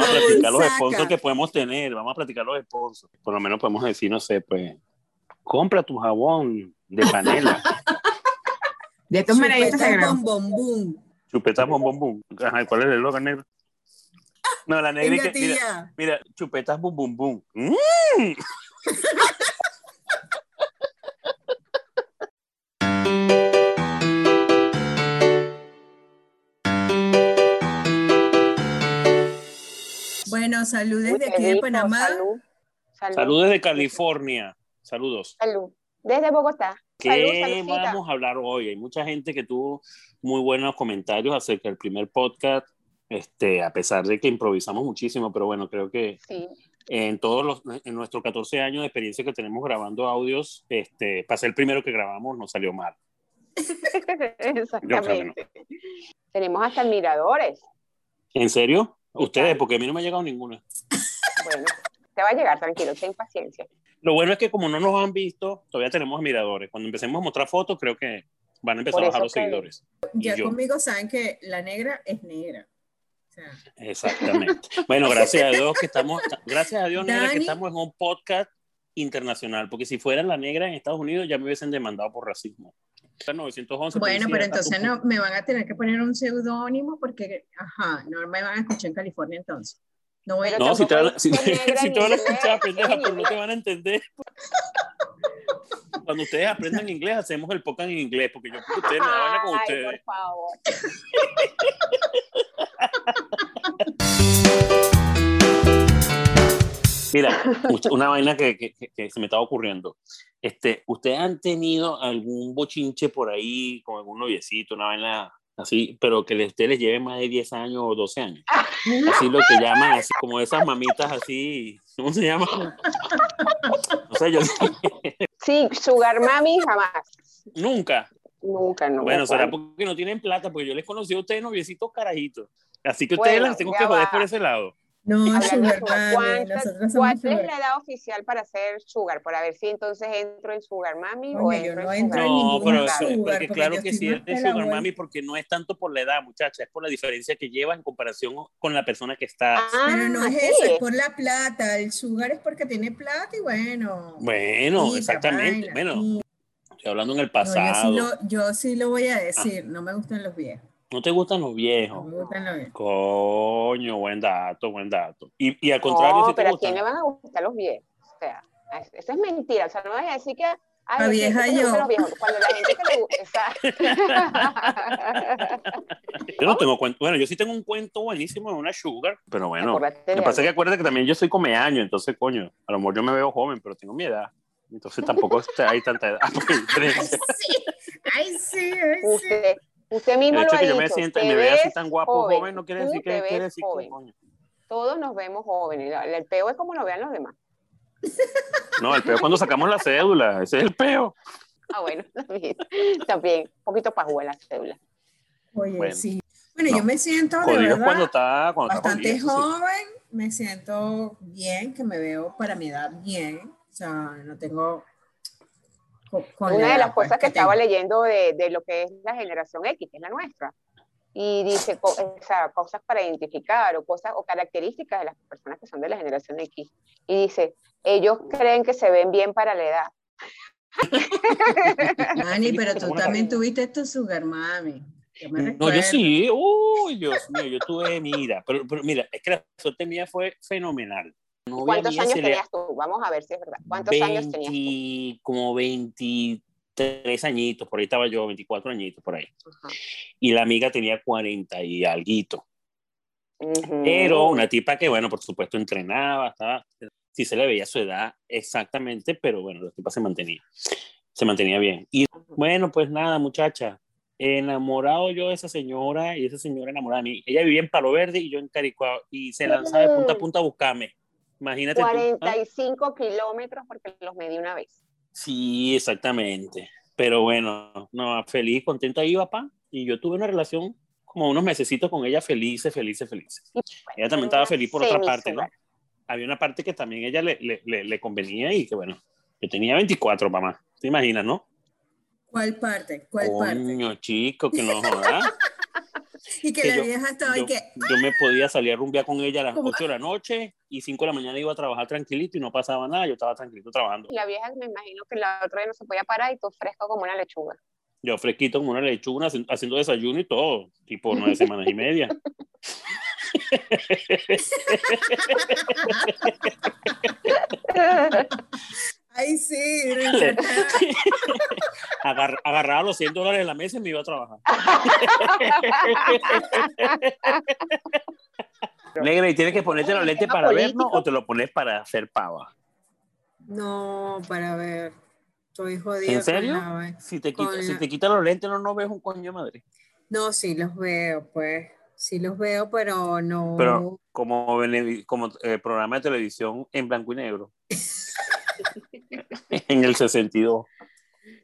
Vamos a platicar los sponsors que podemos tener, vamos a platicar los sponsors. Por lo menos podemos decir, no sé, pues, compra tu jabón de panela. De estos Chupeta sagrados. bom, bom, bum. Chupeta bom bom bum. Ajá, ¿cuál es el eslogan negro? No, la negra que, mira, mira, chupetas bum bum bum. Mm. Bueno, saludos Uy, de aquí de Panamá. Salud. Salud. Saludos desde California. Saludos. Salud. Desde Bogotá. Salud, ¿Qué saludcita. vamos a hablar hoy? Hay mucha gente que tuvo muy buenos comentarios acerca del primer podcast, este, a pesar de que improvisamos muchísimo, pero bueno, creo que Sí. en todos los, en nuestros 14 años de experiencia que tenemos grabando audios, este, para ser el primero que grabamos, nos salió mal. Exactamente. Tenemos hasta admiradores. ¿En serio? Ustedes, porque a mí no me ha llegado ninguna. Bueno, te va a llegar, tranquilo, ten paciencia. Lo bueno es que como no nos han visto, todavía tenemos admiradores. Cuando empecemos a mostrar fotos, creo que van a empezar a bajar los que- seguidores. Ya yo. conmigo saben que la negra es negra. O sea, Exactamente. Bueno, gracias a Dios que estamos, gracias a Dios, negra, que Dani. estamos en un podcast internacional, porque si fuera la negra en Estados Unidos ya me hubiesen demandado por racismo. 911 bueno, pero entonces no, me van a tener que poner un seudónimo porque, ajá, no me van a escuchar en California entonces. No voy Pero No, si te van, a- si, si van a inglés, escuchar, pendeja, pero no te van a entender. Cuando ustedes aprendan inglés, hacemos el podcast en inglés, porque yo porque ustedes me vaina con Ay, ustedes. por favor. Mira, una vaina que, que- que- se me estaba ocurriendo. Este, ¿Ustedes han tenido algún bochinche por ahí con algún noviecito, una vaina así, pero que ustedes les lleve más de 10 años o 12 años? Así lo que llaman, así como esas mamitas así, ¿cómo se llama? No sé, yo Sí, Sugar Mami jamás. nunca. Nunca, no. Bueno, será porque no tienen plata, porque yo les conocí a ustedes noviecitos carajitos. Así que Bueno, ustedes las tengo que joder va. por ese lado. No, Hablando Sugar Sugar, Mami, ¿cuánta- nosotros somos ¿Cuál es la edad oficial para ser Sugar? Para ver si entonces entro en Sugar Mami o Oye, yo entro no en entro Sugar No, pero sugar, eso- porque porque claro que sí eres de sugar mami porque no es tanto por la edad, muchacha, es por la diferencia que llevas en comparación con la persona que estás. Ah, Pero no es eso, es por la plata. El sugar es porque tiene plata y bueno. Bueno, exactamente. vaina, Bueno, estoy hablando en el No, pasado. yo, sí lo, yo sí lo voy a decir, no me gustan los viejos. No te gustan los No viejos. me gustan los viejos. Coño, buen dato, buen dato. Y, y al contrario, No, si te pero ¿a gustan. quién le van a gustar los viejos? O sea, eso es mentira. O sea, no vas a decir que. Ay, La vieja que yo. los viejos. Cuando la gente que le gusta. Yo no tengo cuento. Bueno, yo sí tengo un cuento buenísimo de una sugar, pero bueno. Acuérdate Lo que de pasa es que acuérdate que también yo soy come año, entonces, coño, a lo mejor yo me veo joven, pero tengo mi edad. Entonces tampoco hay tanta edad. diferencia. Sí, ay, sí, ay, sí. Usted, usted mismo El lo hecho ha de que yo me dicho. sienta me vea así tan guapo, joven, no quiere decir que quiere decir que, joven. coño. Todos nos vemos jóvenes. El peo es como lo vean los demás. No, el peo es cuando sacamos la cédula, ese es el peo. Ah, bueno, también. También. Un poquito pajúa la cédula. Oye, Bueno. sí. Bueno, No. yo me siento de verdad cuando está, cuando está bastante sí. joven, me siento bien, que me veo para mi edad bien. O sea, no tengo. Co- con la Una de edad, las pues, cosas que estaba tengo. leyendo de, de lo que es la generación X, que es la nuestra, y dice co- o sea, cosas para identificar o cosas o características de las personas que son de la generación X. Y dice, ellos creen que se ven bien para la edad. Dani, pero tú también tuviste tu sugar mami. No, yo sí, uy, Dios mío, yo tuve, mira, pero, pero mira, es que la suerte mía fue fenomenal. Novia ¿Cuántos mía años se le- tenías tú? Vamos a ver si es verdad. ¿Cuántos años tenías tú? 20, Como 23 añitos, por ahí estaba yo, 24 añitos por ahí. Ajá. Y la amiga tenía 40 y alguito. Ujú. Pero una tipa que, bueno, por supuesto, entrenaba, estaba, sí se le veía su edad exactamente, pero bueno, la tipa se mantenía, se mantenía bien. Y bueno, pues nada, muchacha, enamorado yo de esa señora y esa señora enamorada de mí. Ella vivía en Palo Verde y yo en Caricuao y se lanzaba de punta a punta a buscarme. Imagínate tú. ¿ah? 45 kilómetros porque los medí una vez. Sí, exactamente. Pero bueno, no, feliz, contenta iba, pa. Y yo tuve una relación como unos mesecitos con ella felices, felices, felices. Ella también estaba feliz por otra parte, ¿no? Había una parte que también ella le, le, le, le convenía y que bueno, yo tenía 24, mamá. ¿Te imaginas, no? ¿Cuál parte? ¿Cuál parte? Coño, chico, que no jodas. Y que, que la yo- vieja estaba y que. yo me podía salir a rumbear con ella a las ¿Cómo? 8 de la noche y 5 de la mañana iba a trabajar tranquilito y no pasaba nada, yo estaba tranquilito trabajando. Y la vieja me imagino que la otra vez no se podía parar y todo fresco como una lechuga. Yo fresquito como una lechuga, haci- haciendo desayuno y todo, tipo nueve semanas y media. Ay, sí. Agar- agarraba los 100 dólares en la mesa y me iba a trabajar. Negra, ¿y tienes que ponerte los lentes para vernos o te lo pones para hacer pava? No, para ver. Estoy jodida. ¿En con serio? la. Si te, quita, Con si te quitan los lentes, no, no ves un coño madre. No, sí los veo, pues. Sí los veo, pero no. Pero como, como eh, programa de televisión en blanco y negro. en el 62.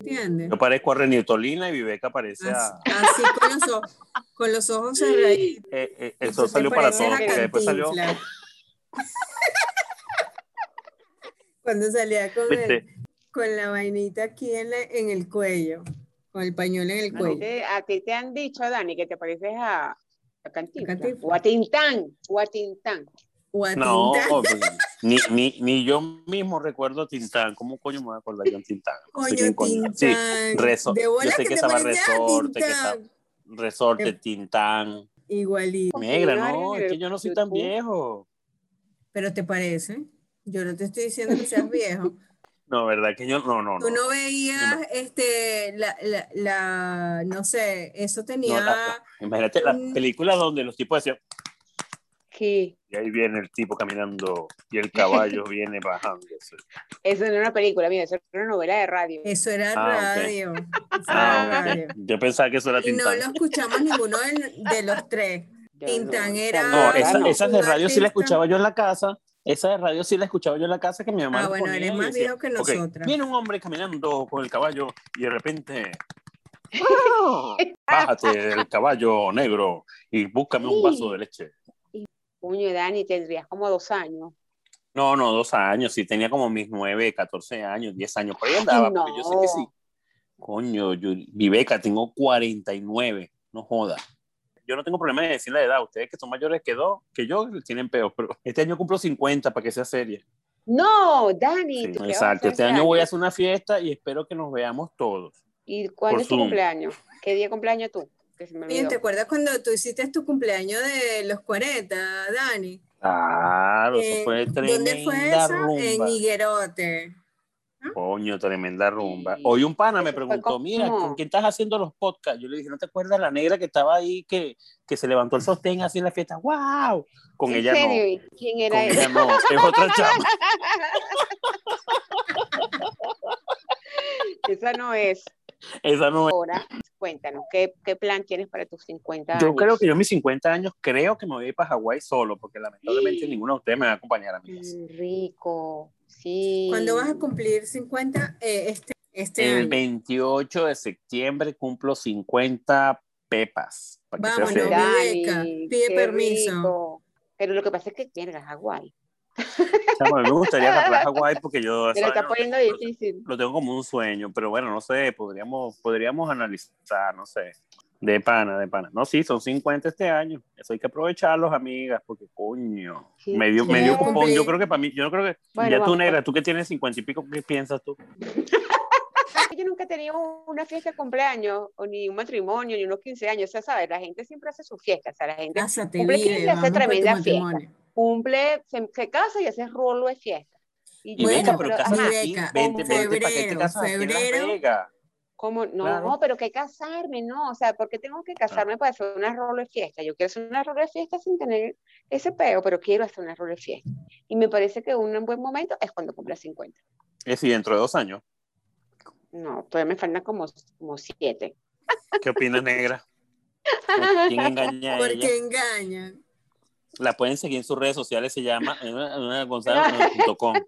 ¿Entiendes? Yo parezco a Renitolina y Viveca parece a... Así, con los ojos, con los ojos eh, eh, el Tú sol te salió para todos, porque después salió... Cuando salía con, el- con la vainita aquí en, la- en el cuello, con el pañuelo en el cuello. A ti te han dicho, Dani, que te pareces a, a Cantinflas. Cantinflas. O a Tintán. O a Tintán. O a No, pues, ni, ni, ni yo mismo recuerdo a Tintán. ¿Cómo coño me voy a acordar yo a Tintán? No Coño, coño. Sí, Tintán. Reso- De yo sé que estaba Resorte, que Tintán. estaba Resorte. Tintán. Igualito. Negra, no, es que yo no soy tan viejo. Pero te parece. Yo no te estoy diciendo que seas viejo. No, verdad que yo no, no, no. Tú no veías, este, la, la, la, no sé, eso No, tenía, la- la- imagínate las películas donde los tipos decían, Sí. y ahí viene el tipo caminando y el caballo viene bajándose. Eso no era una película, mira, eso era una novela de radio. eso era Ah, radio. Eso Ah, era ok. radio. Yo pensaba que eso era Y no Tintán. lo escuchamos ninguno de, los tres. Tintán no, era- No, esa, no. esas de radio sí la escuchaba yo en la casa. Esa de radio sí la escuchaba yo en la casa que mi mamá. Ah, bueno, ponía eres más viejo que "Ok, nosotras. viene un hombre caminando con el caballo y de repente. Bájate del caballo negro y búscame un vaso de leche. Puño, Dani, tendrías como dos años. No, no, dos años. Sí, tenía como mis nueve, catorce años, diez años. Por ahí andaba, porque yo sé que sí. Coño, yo, Viveca, tengo 49. No joda. Yo no tengo problema de decir la edad. Ustedes que son mayores que, dos, que yo tienen peor. Pero este año cumplo 50 para que sea seria. No, Dani. Sí, ¿tú qué vas a exacto. Este año voy a hacer una fiesta y espero que nos veamos todos. ¿Y por es tu Zoom. cumpleaños? ¿Qué día cumpleaños tú? Que se me Oye, olvidó. ¿te acuerdas cuando tú hiciste tu cumpleaños de los 40, Dani? Claro, eso Eh, fue tremenda ¿Dónde fue eso? rumba. En Higuerote. Coño, tremenda rumba. Sí. Hoy un pana me preguntó, mira, ¿con quién estás haciendo los podcasts? Yo le dije, ¿no te acuerdas la negra que estaba ahí, que, que se levantó el sostén así en la fiesta? ¡Wow! Con ¿En ella no. ¿Quién Con era ella él? no, es otra chama. Esa no es. Esa no es. Ahora, cuéntanos, ¿qué, qué plan tienes para tus 50 Yo años? creo que yo a mis 50 años creo que me voy a ir para Hawái solo, porque lamentablemente ninguno de ustedes me va a acompañar a mí. Mm, Rico, sí. ¿Cuándo vas a cumplir 50? Eh, este, este El año. 28 de septiembre cumplo 50 pepas. Vámonos. Dani, pide permiso. rico. Pero lo que pasa es que, mierda, Hawái. Chamo, a mí me gustaría a Hawái porque yo lo eso está poniendo difícil. lo tengo como un sueño, pero bueno, no sé, podríamos, podríamos analizar, no sé, de pana, de pana. No, sí, son 50 este año, eso hay que aprovecharlos, amigas, porque coño, Sí, medio, sí. medio cupón, cumplir. yo creo que para mí, yo no creo que, Bueno, ya tú negra, tú que tienes 50 y pico, ¿qué piensas tú? Yo nunca he tenido una fiesta de cumpleaños, o ni un matrimonio, ni unos 15 años. O sea, ¿sabes? La gente siempre hace su fiesta. O sea, la gente Cásate, cumple vive, 15, hace tremenda fiesta. Cumple, se, se casa y hace rolo de fiesta. Y Bueno, venga, pero pero, aquí, Beca, vente, en vente, ¿para qué te febrero, casas aquí febrero. Vegas? ¿Cómo? No, Claro. pero que casarme, no. O sea, ¿por qué tengo que casarme para hacer una rolo de fiesta? Yo quiero hacer una rolo de fiesta sin tener ese peo, pero quiero hacer una rolo de fiesta. Y me parece que un buen momento es cuando cumpla 50. Es decir, dentro de dos años. No, todavía me faltan como, como siete. ¿Qué opinas, negra? ¿Quién engaña a ella? Porque engañan. La pueden seguir en sus redes sociales, se llama gonzalo.com.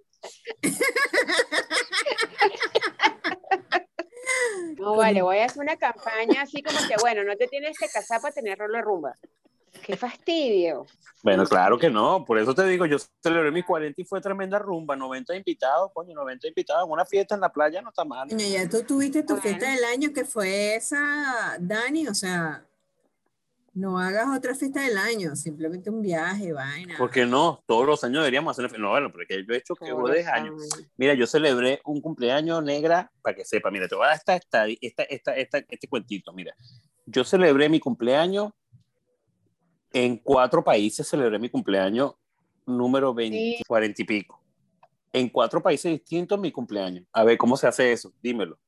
No, vale, voy a hacer una campaña así como que, bueno, no te tienes que casar para tener rolo de rumba. Qué fastidio. Bueno, claro que no, por eso te digo, yo celebré mis 40 y fue tremenda rumba, 90 invitados, coño, 90 invitados, una fiesta en la playa no está mal. Coño, ya tú tuviste tu Bueno. fiesta del año que fue esa, Dani, o sea, No hagas otra fiesta del año, simplemente un viaje, vaina. Porque no, todos los años deberíamos hacer. No, bueno, porque yo he hecho que Todos 10 los años. Mira, yo celebré un cumpleaños negra, para que sepa, mira, te voy a dar esta, esta, esta, esta, esta- este cuentito, mira. Yo celebré mi cumpleaños en cuatro países, celebré mi cumpleaños número 20, Sí. 40 y pico. En cuatro países distintos mi cumpleaños. A ver, ¿cómo se hace eso? Dímelo.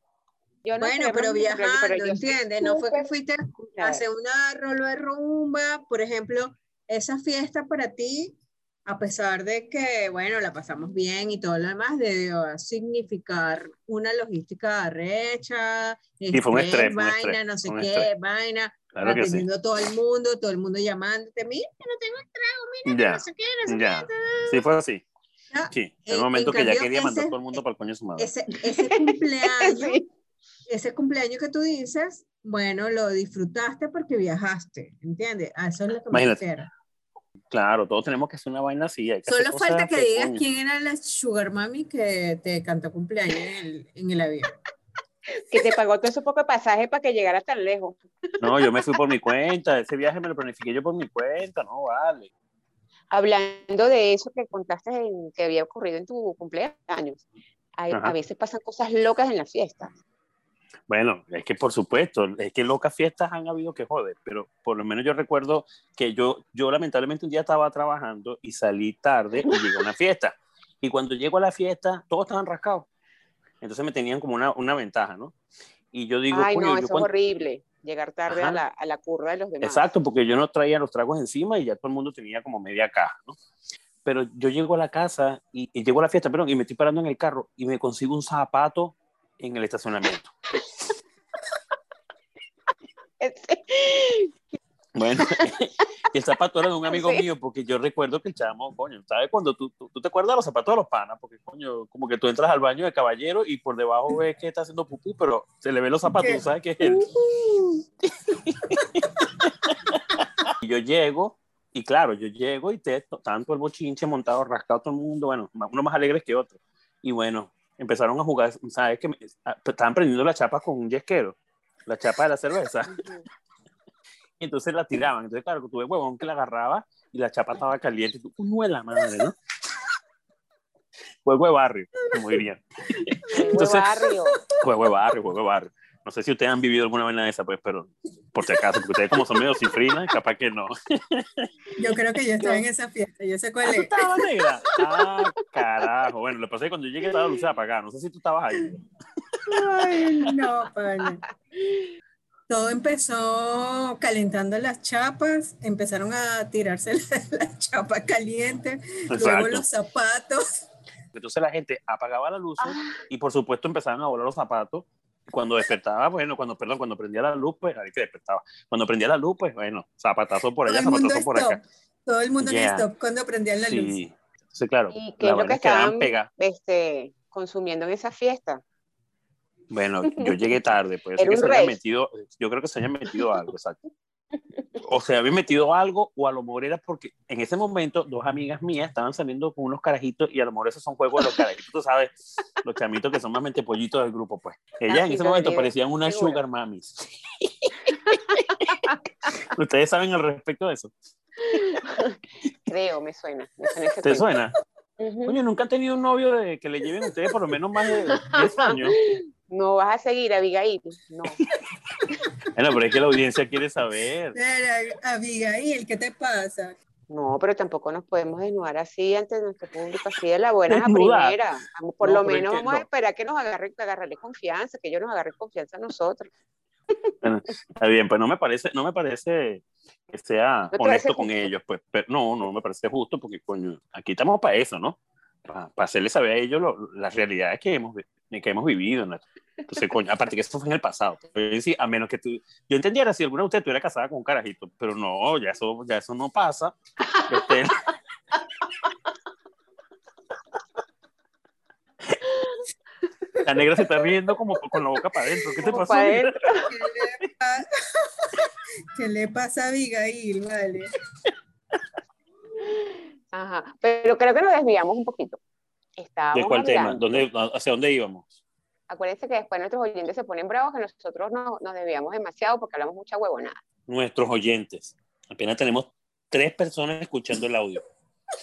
Yo no Bueno, pero viajando, ¿entiendes? No fue que fuiste a hacer una rolo de rumba, por ejemplo, esa fiesta para ti, a pesar de que, bueno, la pasamos bien y todo lo demás, debió significar una logística arrecha, Y fue un estrés, fue un vaina, estrés, no sé qué, estrés. vaina, Claro sí. atendiendo a todo el mundo, todo el mundo llamándote, mira, no tengo trago, mira, Ya, no sé qué, no sé ya. qué. Sí, fue así. Ya, Sí, en el momento en que ya cambio, quería mandar ese- todo el mundo para el coño de su madre. Ese, ese cumpleaños Sí. Ese cumpleaños que tú dices, bueno, lo disfrutaste porque viajaste, ¿entiendes? A eso es lo que me Imagínate. refiero. Claro, todos tenemos que hacer una vaina así. hay que hacer Solo falta que digas coño. quién era la sugar mami que te cantó cumpleaños en el, en el avión. Que te pagó todo ese poco de pasaje para que llegara tan lejos. No, yo me fui por mi cuenta. Ese viaje me lo planifiqué yo por mi cuenta. No, vale. Hablando de eso que contaste en- que había ocurrido en tu cumpleaños, hay- a veces pasan cosas locas en las fiestas. Bueno, es que por supuesto, es que locas fiestas han habido que joder, pero por lo menos yo recuerdo que yo, yo lamentablemente un día estaba trabajando y salí tarde y llegué a una fiesta. Y cuando llego a la fiesta, todos estaban rascados. Entonces me tenían como una, una ventaja, ¿no? Y yo digo, Ay, no, yo eso es horrible, llegar tarde a la, a la curva de los demás. Exacto, porque yo no traía los tragos encima y ya todo el mundo tenía como media caja, ¿no? Pero yo llego a la casa y, y llego a la fiesta, perdón, y me estoy parando en el carro y me consigo un zapato en el estacionamiento. Bueno, y el zapato era de un amigo Sí. mío, porque yo recuerdo que el chamo, coño, ¿sabes? Cuando tú, tú, tú te acuerdas de los zapatos de los panas, porque, coño, como que tú entras al baño de caballero y por debajo ves que está haciendo pupú, pero se le ven los zapatos, ¿Qué? sabes que es él. Y yo llego, y claro, yo llego y te, tanto el bochinche montado, rascado todo el mundo, bueno, uno más alegres que otro. Y bueno, empezaron a jugar, ¿sabes? Que ah, estaban prendiendo la chapa con un yesquero, la chapa de la cerveza. Y entonces la tiraban. Entonces, claro, tuve huevón que la agarraba y la chapa estaba caliente. Y tú, "Uy, la madre, ¿no? Juego de barrio, como dirían. Juego Entonces- de barrio. Juego de barrio, juego de barrio. No sé si ustedes han vivido alguna vaina de esa, pues, pero por si acaso, porque ustedes como son medio cifrinas, capaz que no. Yo creo que yo estaba en esa fiesta, yo sé ¿Ah, cuál tú es. estabas negra? Ah, carajo. Bueno, lo que pasa es que cuando yo llegué estaba la luz apagada. No sé si tú estabas ahí. Ay, no, pana. Todo empezó calentando las chapas, empezaron a tirarse las chapas calientes, luego los zapatos. Entonces la gente apagaba la luz y por supuesto empezaban a volar los zapatos. Cuando despertaba, bueno, cuando, perdón, cuando prendía la luz, pues ahí que despertaba. Cuando prendía la luz, pues bueno, zapatazo por allá, zapatazo por stop. acá. Todo el mundo en Yeah. stop cuando prendían la luz. Sí, sí, claro. ¿Y qué es lo que estaban pegadas. este, consumiendo en esa fiesta? Bueno, yo llegué tarde, pues Era que se metido, yo creo que se había metido algo, exacto. O se había metido algo, o a lo mejor era porque en ese momento dos amigas mías estaban saliendo con unos carajitos, y a lo mejor esos son juegos de los carajitos, tú sabes, los chamitos que son más mente pollitos del grupo, pues. Ellas en ese momento parecían unas seguro. sugar mamis. ¿Ustedes saben al respecto de eso? Creo, me suena. Me suena ¿Te suena? Coño, ¿nunca han tenido un novio de que le lleven a ustedes por lo menos más de 10 años? No vas a seguir, Abigail. No. Bueno, pero es que la audiencia quiere saber. Era, Abigail, ¿qué te pasa? No, pero tampoco nos podemos desnudar así ante nuestro público, así de la buena a Desnudar. primera. Vamos, por No, lo es menos que vamos a no. esperar que nos agarren, que agarrarle confianza, que ellos nos agarren confianza a nosotros. Está bien, pues no me parece, no me parece que sea honesto con justo? ellos, pues, pero no, no me parece justo porque coño, aquí estamos para eso, ¿no? Para hacerles saber a ellos lo- las realidades que hemos, que hemos vivido. ¿no? Entonces, coño, aparte que eso fue en el pasado. Decir, a menos que tú, yo entendiera si alguna de ustedes estuviera casada con un carajito, pero no, ya eso, ya eso no pasa. Este, la negra se está riendo como con la boca para adentro. ¿Qué te pasó? pa'. ¿Qué le pasa, ¿Qué le pasa a Abigail? Vale. Ajá. Pero creo que nos desviamos un poquito. ¿De Estábamos cuál tema? ¿Dónde, ¿Hacia dónde íbamos? Acuérdense que después nuestros oyentes se ponen bravos que nosotros no- nos desviamos demasiado porque hablamos mucha huevonada. nuestros oyentes. Apenas tenemos tres personas escuchando el audio.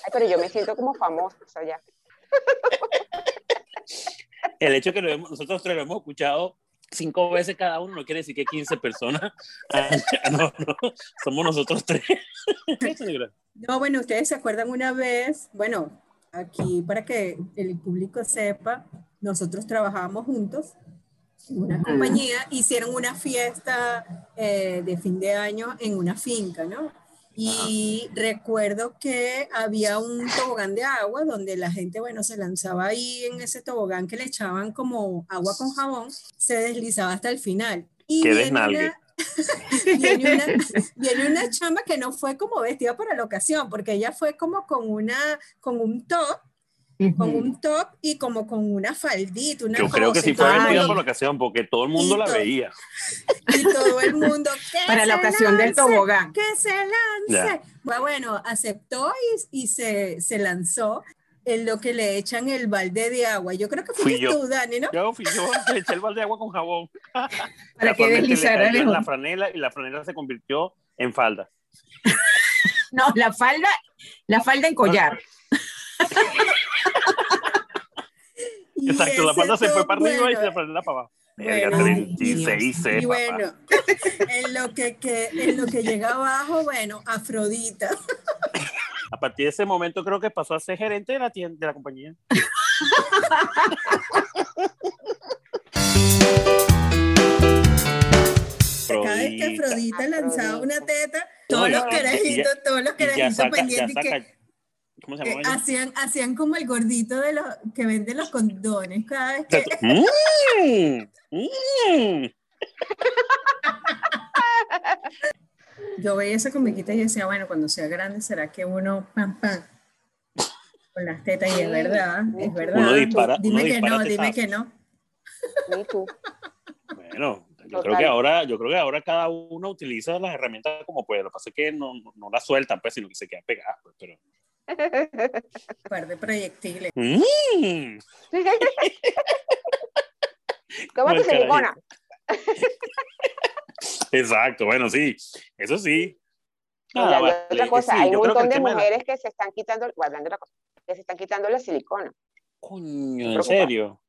Ay, pero yo me siento como famosa ya. El hecho de que lo hemos- nosotros tres lo hemos escuchado cinco veces cada uno no quiere decir que 15 personas. Ah, no, no, somos nosotros tres. No, bueno, ustedes se acuerdan una vez, bueno, aquí para que el público sepa, nosotros trabajábamos juntos en una compañía, hicieron una fiesta eh, de fin de año en una finca, ¿no? Y recuerdo que había un tobogán de agua donde la gente, bueno, se lanzaba ahí en ese tobogán que le echaban como agua con jabón, se deslizaba hasta el final. Y Qué desnalgue. viene una, viene una chama que no fue como vestida para la ocasión, porque ella fue como con una, con un top, con un top y como con una faldita, una Yo creo que sí fue mundo- por la ocasión, porque todo el mundo Y la todo- veía. y todo el mundo que Para la ocasión del lance, tobogán. que se lance. Bueno, bueno, aceptó y, y se, se lanzó en lo que le echan el balde de agua. Yo creo que Fui fuiste yo. tú, Dani, ¿no? Yo fui yo que eché el balde de agua con jabón. Para que le deslizara la franela y la franela se convirtió en falda. No, la falda, la falda en collar. Y Exacto, la falda se fue para arriba y la franela para abajo. Bueno, 36 C, Y bueno, en lo que, que- en lo que llega abajo, bueno, Afrodita. A partir de ese momento creo que pasó a ser gerente de la tienda, de la compañía. Cada vez que Afrodita. Lanzaba una teta, todos los carajitos, todos los carajitos pendientes que. ¿Cómo se que llama? hacían, hacían como el gordito de los que vende los condones. Cada vez que. Mm, mm. yo veía esa comiquita y decía, bueno, cuando sea grande, ¿será que uno pam pam? Con las tetas, y es verdad, es verdad. Uno dispara- dime uno que no, dime que no. Bueno, yo Total. creo que ahora, yo creo que ahora cada uno utiliza las herramientas como puede. Lo que pasa es que no, no, no las sueltan, pues, sino que se quedan pegadas, pues, pero. Un par de proyectiles. Mm. ¿Cómo silicona? Exacto, bueno, sí, eso sí. Ah, la- vale, otra cosa, sí, hay yo un creo que montón de la- mujeres que se están quitando, hablando de otra cosa, que se están quitando la silicona. Coño, ¿en serio?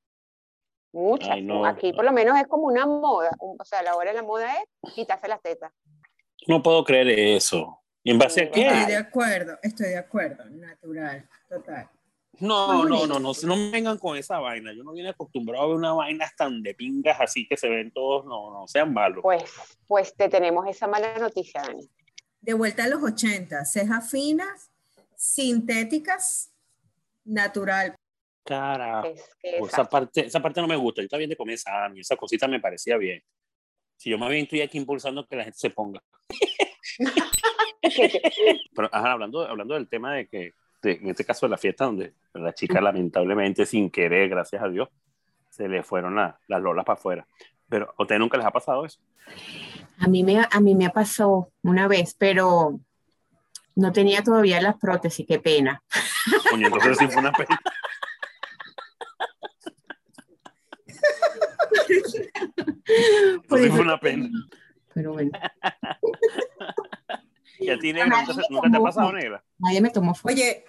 Muchas. Ay, no. Aquí por lo menos es como una moda. O sea, la hora de la moda es quitarse las tetas. No puedo creer eso. ¿Y en base a qué? Estoy de acuerdo, estoy de acuerdo, natural, total. No, no, no, no, no me vengan con esa vaina. Yo no vine acostumbrado a ver unas vainas tan de pingas así que se ven todos, no, no, sean malos. Pues, pues te tenemos esa mala noticia, Dani. De vuelta a los 80, cejas finas, sintéticas, natural. Carajo. Es que esa parte, esa parte no me gusta. Yo estaba bien de comer y esa cosita me parecía bien. Si yo más bien estoy aquí impulsando que la gente se ponga. Pero ajá, hablando, hablando del tema de que, de- en este caso de la fiesta, donde la chica lamentablemente, sin querer, gracias a Dios, se le fueron la- las lolas para afuera. Pero a ustedes nunca les ha pasado eso. A mí me, a mí me pasó una vez, pero no tenía todavía las prótesis, qué pena. Coño, entonces sí fue una pena. Entonces sí fue una pena. Pero bueno, ¿Y a ti, negra, nadie nunca, me nunca te ha tomó pasado, negra? nadie me tomó foto. Oye,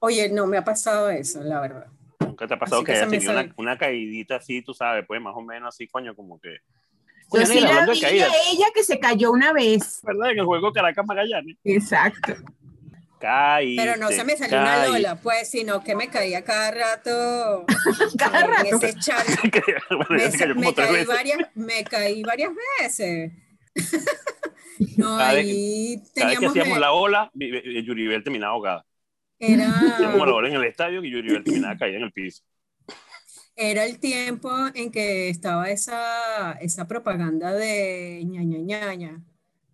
oye, no me ha pasado eso, la verdad. Nunca te ha pasado Así que, que hayas tenido una, una caidita así, tú sabes, pues más o menos así, coño, como que. Yo Coño, sí negra, la de vi a caídas, ella que se cayó una vez. ¿verdad? En el juego Caracas Magallanes. Exacto. Caí. Pero no se me salió una Lola, pues, sino que me caía cada rato Cada en rato. ese Me, me caí varias, me caí varias veces. No, Cada vez- ahí Cada vez que hacíamos eh, la ola, Yuribel terminaba ahogada. era, Hacíamos la ola en el estadio y Yuribel terminaba caída en el piso. era el tiempo en que estaba esa, esa propaganda de ñaña ñaña.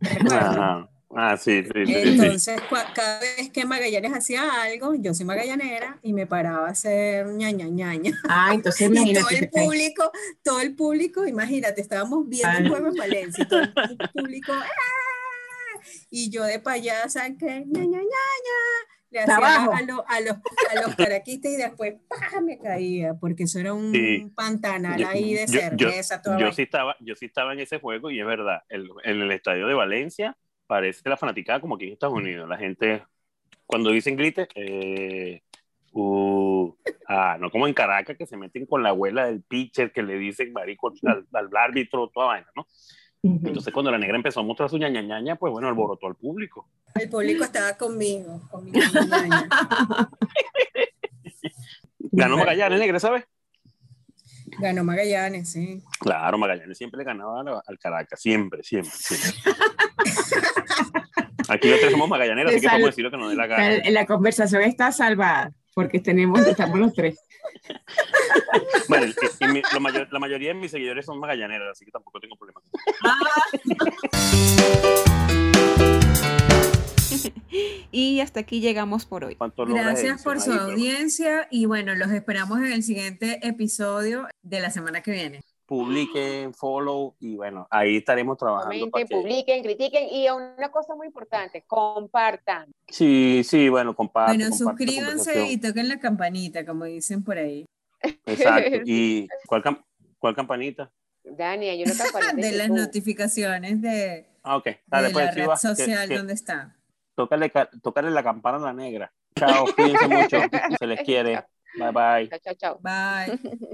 ¿Recuerdas? Ajá. Ah, sí, sí, sí, sí. Entonces, cua- cada vez que Magallanes hacía algo, yo soy magallanera y me paraba a hacer ñaña ñaña. Ah, entonces Y todo imagínate. el público, todo el público, imagínate, estábamos viendo el juego en Valencia todo el público, ¡ah! y yo de payasa, que ñaña ñaña, le hacía a, lo- a los, a los caraquistas y después ¡pah! me caía, porque eso era un Sí. pantanal Yo- ahí de yo- yo- cerveza, toda Yo sí, estaba, yo sí estaba en ese juego y es verdad, el- en el estadio de Valencia parece la fanaticada como aquí en Estados Unidos. La gente, cuando dicen grite, eh, uh, ah, no como en Caracas que se meten con la abuela del pitcher que le dicen marico al, al árbitro, toda vaina, ¿no? Entonces cuando la negra empezó a mostrar su ñañañaña, pues bueno, alborotó al público. El público estaba conmigo, con mi ñaña. Ganó Magallanes, negra, ¿sabes? Ganó Magallanes, sí. Claro, Magallanes siempre le ganaba al- Caracas, siempre, siempre, siempre. Aquí los tres somos magallaneros, así que podemos decir lo que nos dé la gana. La, conversación está salvada porque tenemos, estamos los tres. Bueno, y- y mi- lo mayor- la mayoría de mis seguidores son magallaneros, así que tampoco tengo problema. Hasta aquí llegamos por hoy. ¿Cuánto logra Gracias por su audiencia y bueno, los esperamos en el siguiente episodio de la semana que viene. Publiquen, follow y bueno, ahí estaremos trabajando. Comenten, que- publiquen, critiquen y una cosa muy importante, compartan. Sí, sí, bueno, comparte. Bueno, comparte la suscríbanse y toquen la campanita, como dicen por ahí. Exacto. ¿Y cuál, cam- cuál campanita? Dani, hay una campanita De las notificaciones de, Ah, ok. de Dale, la pues, sí, red. Que- social que- donde está. Tócale, ca- tócale la campana a la negra. Chao, cuídense mucho. Se les quiere. Bye, bye. Chao, chao, chao. Bye.